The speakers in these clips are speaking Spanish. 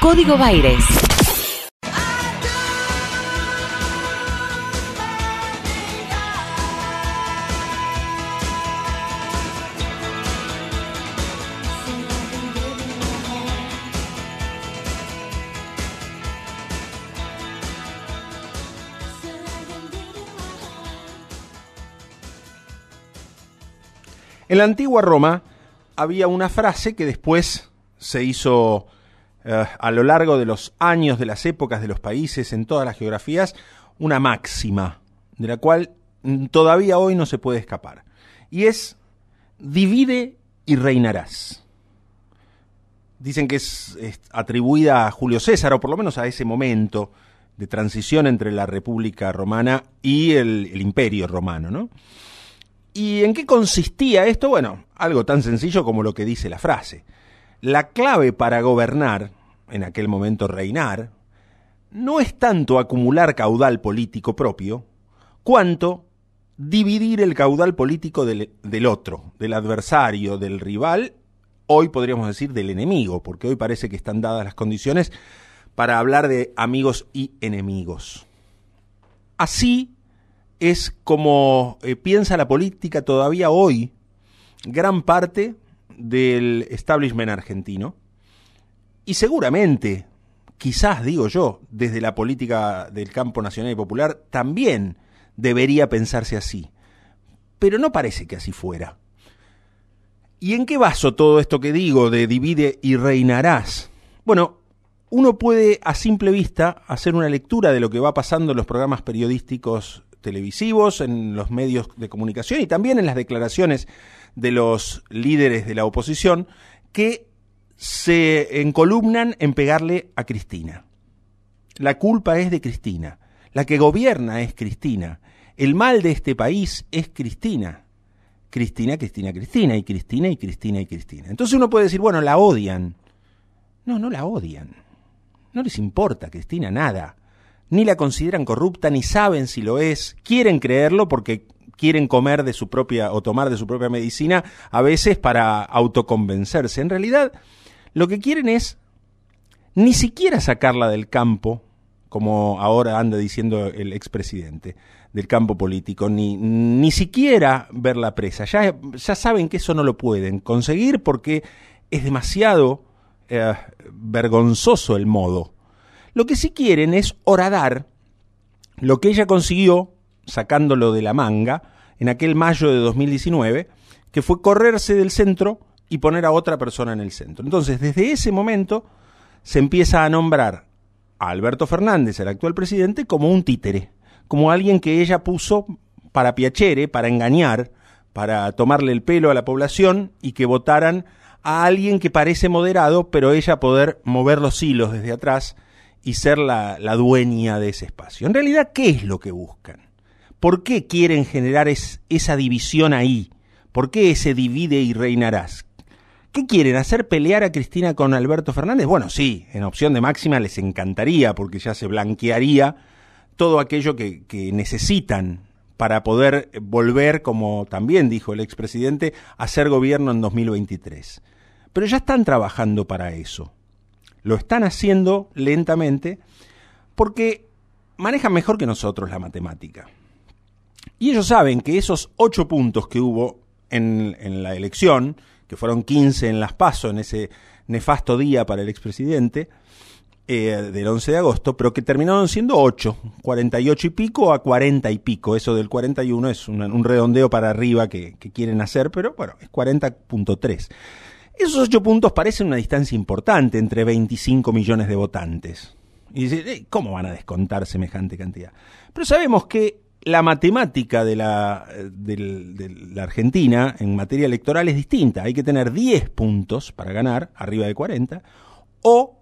Código Baires. En la antigua Roma había una frase que después se hizo eh, a lo largo de los años, de las épocas, de los países, en todas las geografías, una máxima, de la cual mm, todavía hoy no se puede escapar. Y es, divide y reinarás. Dicen que es, atribuida a Julio César, o por lo menos a ese momento de transición entre la República Romana y el, el Imperio Romano, ¿no? ¿Y en qué consistía esto? Bueno, algo tan sencillo como lo que dice la frase. La clave para gobernar, en aquel momento reinar, no es tanto acumular caudal político propio, cuanto dividir el caudal político del, otro, del adversario, del rival, hoy podríamos decir del enemigo, porque hoy parece que están dadas las condiciones para hablar de amigos y enemigos. Así es como eh, piensa la política todavía hoy gran parte del establishment argentino y seguramente, quizás digo yo, desde la política del campo nacional y popular también debería pensarse así, pero no parece que así fuera. ¿Y en qué baso todo esto que digo de divide y reinarás? Bueno, uno puede a simple vista hacer una lectura de lo que va pasando en los programas periodísticos televisivos, en los medios de comunicación y también en las declaraciones de los líderes de la oposición que se encolumnan en pegarle a Cristina. La culpa es de Cristina. La que gobierna es Cristina. El mal de este país es Cristina. Cristina, Cristina, Cristina, y Cristina, y Cristina, y Cristina. Entonces uno puede decir, bueno, la odian. No, no la odian. No les importa, Cristina, nada ni la consideran corrupta, ni saben si lo es, quieren creerlo porque quieren comer de su propia o tomar de su propia medicina, a veces para autoconvencerse. En realidad, lo que quieren es ni siquiera sacarla del campo, como ahora anda diciendo el expresidente, del campo político, ni, ni siquiera verla presa. Ya, ya saben que eso no lo pueden conseguir porque es demasiado eh, vergonzoso el modo lo que sí quieren es horadar lo que ella consiguió, sacándolo de la manga, en aquel mayo de 2019, que fue correrse del centro y poner a otra persona en el centro. Entonces, desde ese momento se empieza a nombrar a Alberto Fernández, el actual presidente, como un títere, como alguien que ella puso para piacere, para engañar, para tomarle el pelo a la población y que votaran a alguien que parece moderado, pero ella poder mover los hilos desde atrás y ser la, la, dueña de ese espacio. En realidad, ¿qué es lo que buscan? ¿Por qué quieren generar es, esa división ahí? ¿Por qué ese divide y reinarás? ¿Qué quieren? ¿Hacer pelear a Cristina con Alberto Fernández? Bueno, sí, en opción de máxima les encantaría porque ya se blanquearía todo aquello que, que necesitan para poder volver, como también dijo el expresidente, a ser gobierno en 2023. Pero ya están trabajando para eso. Lo están haciendo lentamente porque manejan mejor que nosotros la matemática. Y ellos saben que esos ocho puntos que hubo en, en la elección, que fueron 15 en las PASO, en ese nefasto día para el expresidente, eh, del 11 de agosto, pero que terminaron siendo 8, 48 y pico a 40 y pico. Eso del 41 es un, redondeo para arriba que, quieren hacer, pero bueno, es 40.3. Esos ocho puntos parecen una distancia importante entre 25 millones de votantes. Y dice, ¿cómo van a descontar semejante cantidad? Pero sabemos que la matemática de la, de, la Argentina en materia electoral es distinta. Hay que tener 10 puntos para ganar, arriba de 40, o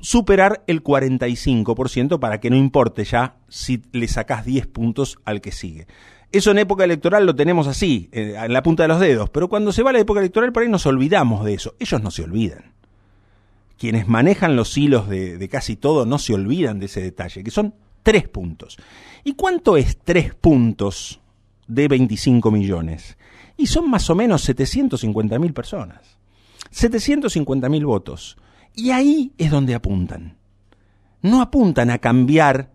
superar el 45% para que no importe ya si le sacás 10 puntos al que sigue. Eso en época electoral lo tenemos así, eh, en la punta de los dedos, pero cuando se va la época electoral por ahí nos olvidamos de eso. Ellos no se olvidan. Quienes manejan los hilos de casi todo no se olvidan de ese detalle, que son tres puntos. ¿Y cuánto es tres puntos de 25 millones? Y son más o menos 750 mil personas. 750 mil votos. Y ahí es donde apuntan. No apuntan a cambiar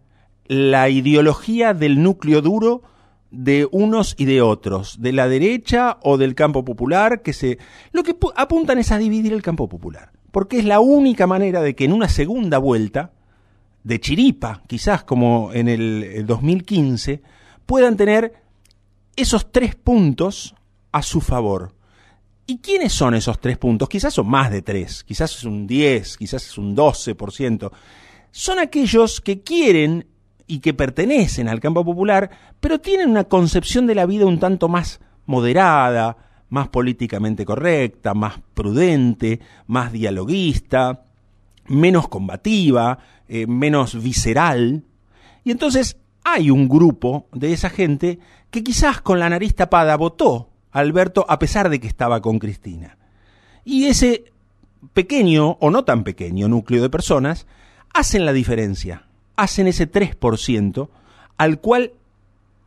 la ideología del núcleo duro de unos y de otros, de la derecha o del campo popular, que se lo que apuntan es a dividir el campo popular, porque es la única manera de que en una segunda vuelta de chiripa, quizás como en el 2015, puedan tener esos tres puntos a su favor. ¿Y quiénes son esos tres puntos? Quizás son más de tres, quizás es un 10, quizás es un 12%. Son aquellos que quieren y que pertenecen al campo popular, pero tienen una concepción de la vida un tanto más moderada, más políticamente correcta, más prudente, más dialoguista, menos combativa, eh, menos visceral. Y entonces hay un grupo de esa gente que quizás con la nariz tapada votó Alberto a pesar de que estaba con Cristina. Y ese pequeño o no tan pequeño núcleo de personas hacen la diferencia, hacen ese 3% al cual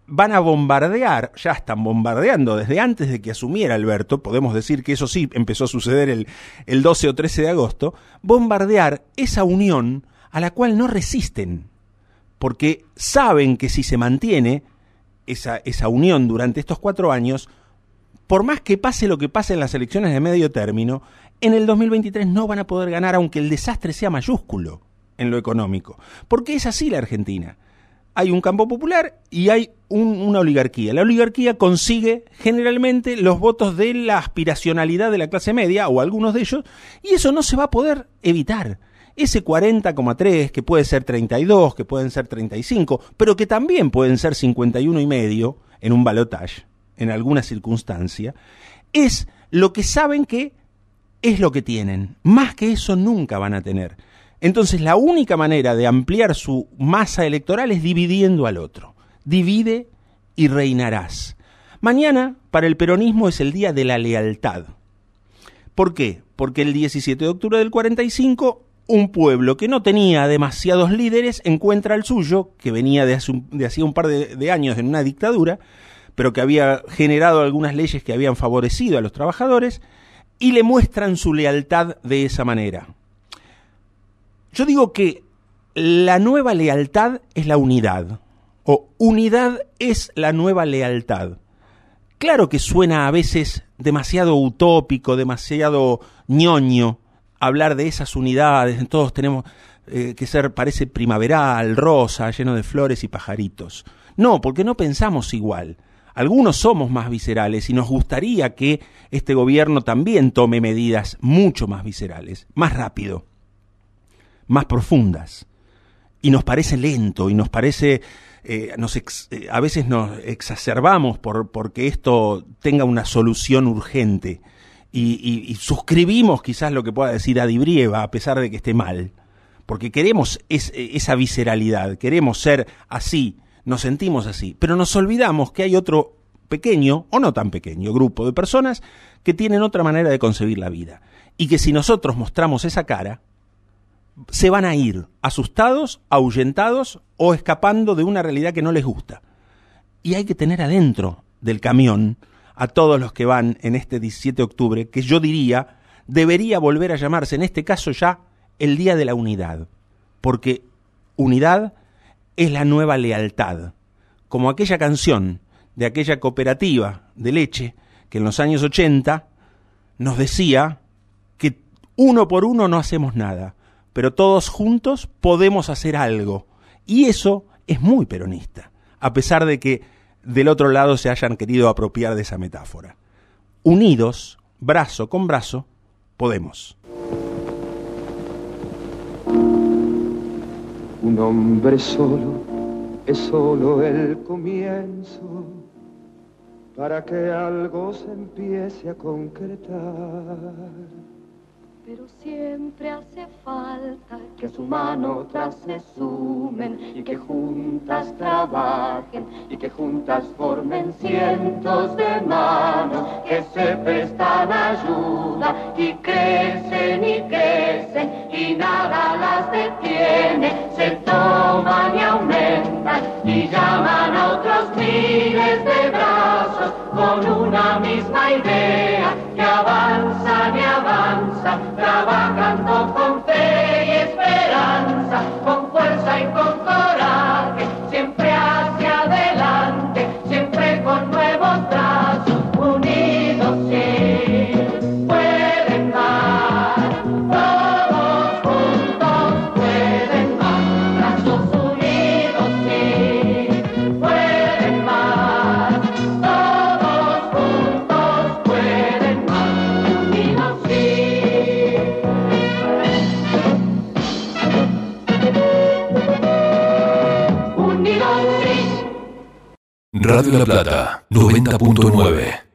van a bombardear, ya están bombardeando desde antes de que asumiera Alberto, podemos decir que eso sí empezó a suceder el, el 12 o 13 de agosto, bombardear esa unión a la cual no resisten, porque saben que si se mantiene esa, esa unión durante estos cuatro años, por más que pase lo que pase en las elecciones de medio término, en el 2023 no van a poder ganar aunque el desastre sea mayúsculo en lo económico. Porque es así la Argentina. Hay un campo popular y hay una oligarquía. La oligarquía consigue generalmente los votos de la aspiracionalidad de la clase media, o algunos de ellos, y eso no se va a poder evitar. Ese 40,3, que puede ser 32, que pueden ser 35, pero que también pueden ser 51 y medio en un balotage, en alguna circunstancia, es lo que saben que es lo que tienen. Más que eso nunca van a tener. Entonces la única manera de ampliar su masa electoral es dividiendo al otro. Divide y reinarás. Mañana para el peronismo es el día de la lealtad. ¿Por qué? Porque el 17 de octubre del 45 un pueblo que no tenía demasiados líderes encuentra el suyo, que venía de, hacía un par de años en una dictadura, pero que había generado algunas leyes que habían favorecido a los trabajadores, y le muestran su lealtad de esa manera. Yo digo que la nueva lealtad es la unidad, o unidad es la nueva lealtad. Claro que suena a veces demasiado utópico, demasiado ñoño hablar de esas unidades, todos tenemos eh, que ser, parece primaveral, rosa, lleno de flores y pajaritos. No, porque no pensamos igual. Algunos somos más viscerales y nos gustaría que este gobierno también tome medidas mucho más viscerales, más rápido, más profundas. Y nos parece lento y nos parece, eh, nos eh, a veces nos exacerbamos por porque esto tenga una solución urgente. Y, suscribimos quizás lo que pueda decir Adibrieva a pesar de que esté mal, porque queremos esa visceralidad, queremos ser así, nos sentimos así, pero nos olvidamos que hay otro pequeño o no tan pequeño grupo de personas que tienen otra manera de concebir la vida. Y que si nosotros mostramos esa cara, se van a ir asustados, ahuyentados o escapando de una realidad que no les gusta. Y hay que tener adentro del camión a todos los que van en este 17 de octubre, que yo diría debería volver a llamarse en este caso ya el Día de la Unidad, porque unidad es la nueva lealtad, como aquella canción de aquella cooperativa de leche que en los años 80 nos decía que uno por uno no hacemos nada, pero todos juntos podemos hacer algo. Y eso es muy peronista, a pesar de que del otro lado se hayan querido apropiar de esa metáfora. Unidos, brazo con brazo, podemos. Un hombre solo es solo el comienzo para que algo se empiece a concretar pero siempre hace falta que su mano otras se sumen y que juntas trabajen y que juntas formen cientos de manos que se prestan ayuda y crecen Radio La Plata, 90.9.